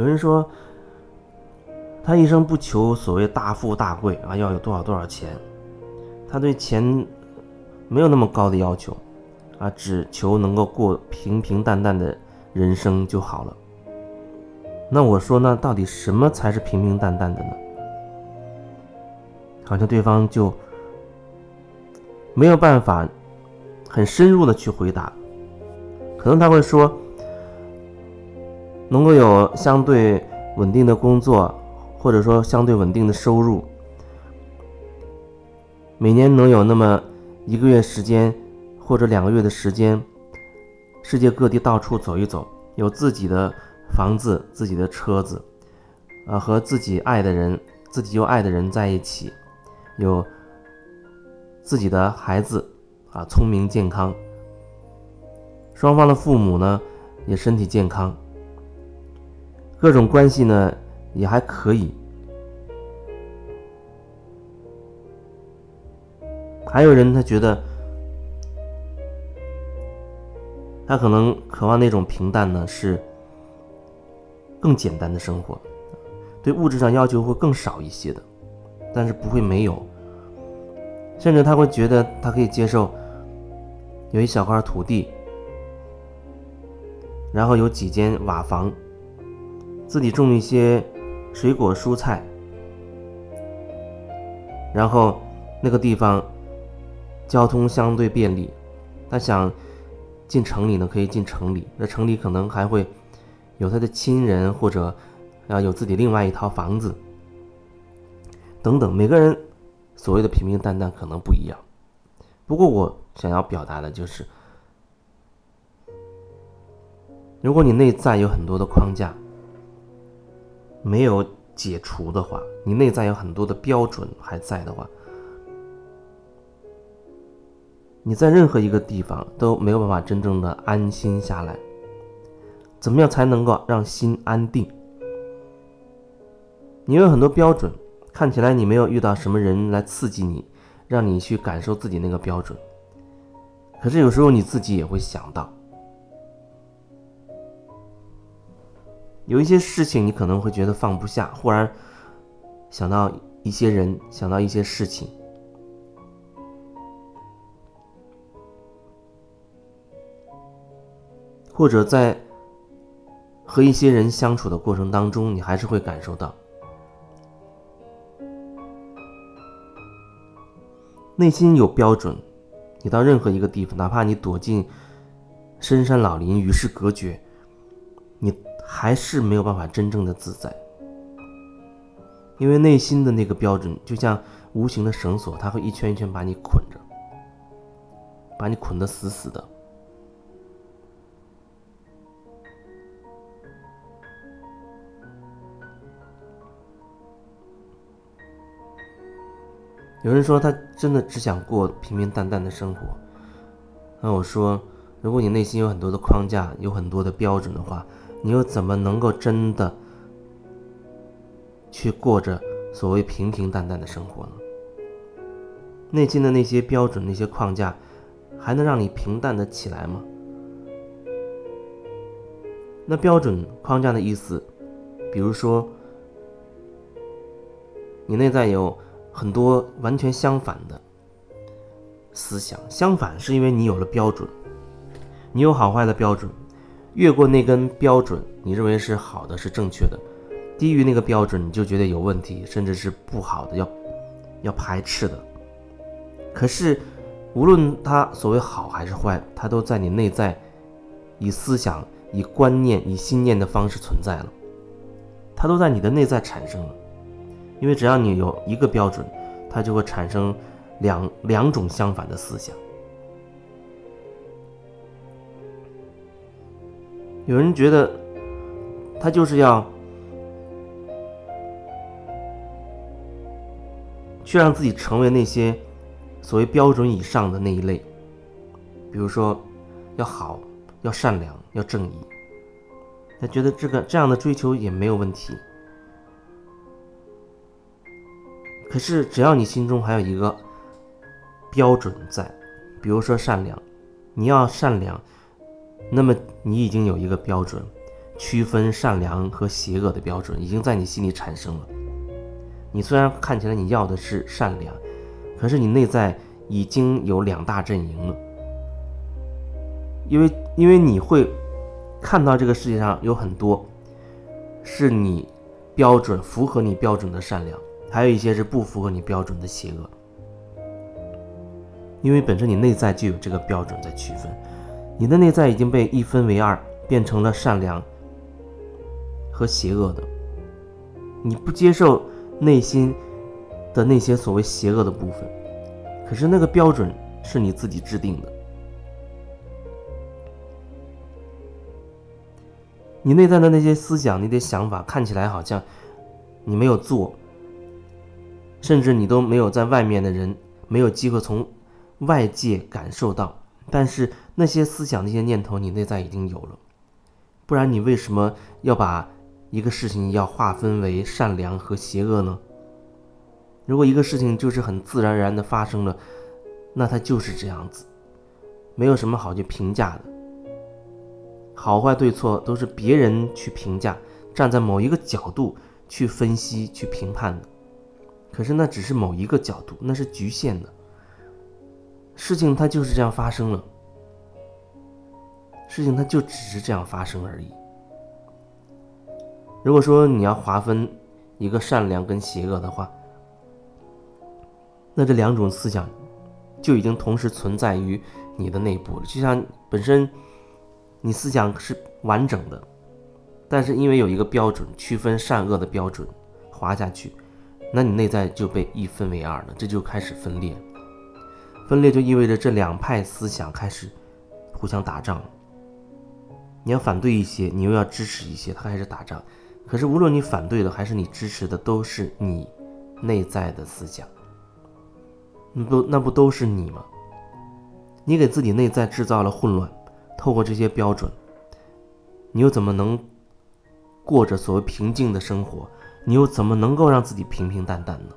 有人说，他一生不求所谓大富大贵啊，要有多少多少钱，他对钱没有那么高的要求，啊，只求能够过平平淡淡的人生就好了。那我说，那到底什么才是平平淡淡的呢？好像对方就没有办法很深入的去回答，可能他会说。能够有相对稳定的工作，或者说相对稳定的收入，每年能有那么一个月时间或者两个月的时间，世界各地到处走一走，有自己的房子、自己的车子，啊，和自己爱的人、自己又爱的人在一起，有自己的孩子，啊，聪明健康，双方的父母呢也身体健康。各种关系呢也还可以，还有人他觉得，他可能渴望那种平淡呢是更简单的生活，对物质上要求会更少一些的，但是不会没有，甚至他会觉得他可以接受有一小块土地，然后有几间瓦房。自己种一些水果蔬菜，然后那个地方交通相对便利，他想进城里呢，可以进城里。那城里可能还会有他的亲人，或者啊有自己另外一套房子等等。每个人所谓的平平淡淡可能不一样。不过我想要表达的就是，如果你内在有很多的框架。没有解除的话，你内在有很多的标准还在的话，你在任何一个地方都没有办法真正的安心下来。怎么样才能够让心安定？你有很多标准，看起来你没有遇到什么人来刺激你，让你去感受自己那个标准。可是有时候你自己也会想到。有一些事情，你可能会觉得放不下，忽然想到一些人，想到一些事情，或者在和一些人相处的过程当中，你还是会感受到内心有标准。你到任何一个地方，哪怕你躲进深山老林，与世隔绝，你。还是没有办法真正的自在，因为内心的那个标准就像无形的绳索，它会一圈一圈把你捆着，把你捆得死死的。有人说他真的只想过平平淡淡的生活，那我说，如果你内心有很多的框架，有很多的标准的话。你又怎么能够真的去过着所谓平平淡淡的生活呢？内心的那些标准、那些框架，还能让你平淡的起来吗？那标准框架的意思，比如说，你内在有很多完全相反的思想，相反是因为你有了标准，你有好坏的标准。越过那根标准，你认为是好的，是正确的；低于那个标准，你就觉得有问题，甚至是不好的，要要排斥的。可是，无论它所谓好还是坏，它都在你内在以思想、以观念、以信念的方式存在了，它都在你的内在产生了。因为只要你有一个标准，它就会产生两两种相反的思想。有人觉得，他就是要去让自己成为那些所谓标准以上的那一类，比如说要好、要善良、要正义。他觉得这个这样的追求也没有问题。可是只要你心中还有一个标准在，比如说善良，你要善良。那么你已经有一个标准，区分善良和邪恶的标准已经在你心里产生了。你虽然看起来你要的是善良，可是你内在已经有两大阵营了。因为因为你会看到这个世界上有很多是你标准符合你标准的善良，还有一些是不符合你标准的邪恶。因为本身你内在就有这个标准在区分，你的内在已经被一分为二，变成了善良。和邪恶的，你不接受内心的那些所谓邪恶的部分，可是那个标准是你自己制定的。你内在的那些思想、你的想法，看起来好像你没有做，甚至你都没有在外面的人没有机会从外界感受到，但是那些思想、那些念头，你内在已经有了，不然你为什么要把？一个事情要划分为善良和邪恶呢？如果一个事情就是很自然而然的发生了，那它就是这样子，没有什么好去评价的。好坏对错都是别人去评价，站在某一个角度去分析、去评判的。可是那只是某一个角度，那是局限的。事情它就是这样发生了，事情它就只是这样发生而已。如果说你要划分一个善良跟邪恶的话，那这两种思想就已经同时存在于你的内部了。就像本身你思想是完整的，但是因为有一个标准区分善恶的标准划下去，那你内在就被一分为二了，这就开始分裂。分裂就意味着这两派思想开始互相打仗。你要反对一些，你又要支持一些，他开始打仗。可是，无论你反对的还是你支持的，都是你内在的思想。那不，那不都是你吗？你给自己内在制造了混乱，透过这些标准，你又怎么能过着所谓平静的生活？你又怎么能够让自己平平淡淡呢？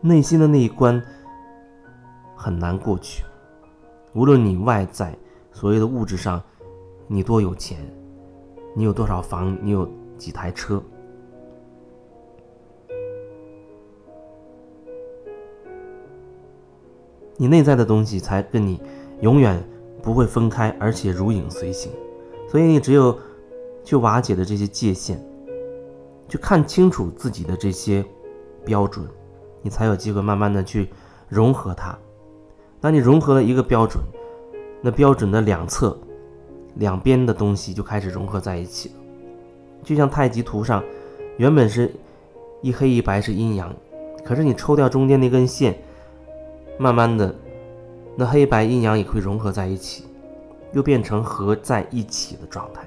内心的那一关很难过去。无论你外在所谓的物质上，你多有钱。你有多少房？你有几台车？你内在的东西才跟你永远不会分开，而且如影随形。所以你只有去瓦解的这些界限，去看清楚自己的这些标准，你才有机会慢慢的去融合它。当你融合了一个标准，那标准的两侧。两边的东西就开始融合在一起了，就像太极图上，原本是一黑一白是阴阳，可是你抽掉中间那根线，慢慢的，那黑白阴阳也会融合在一起，又变成合在一起的状态。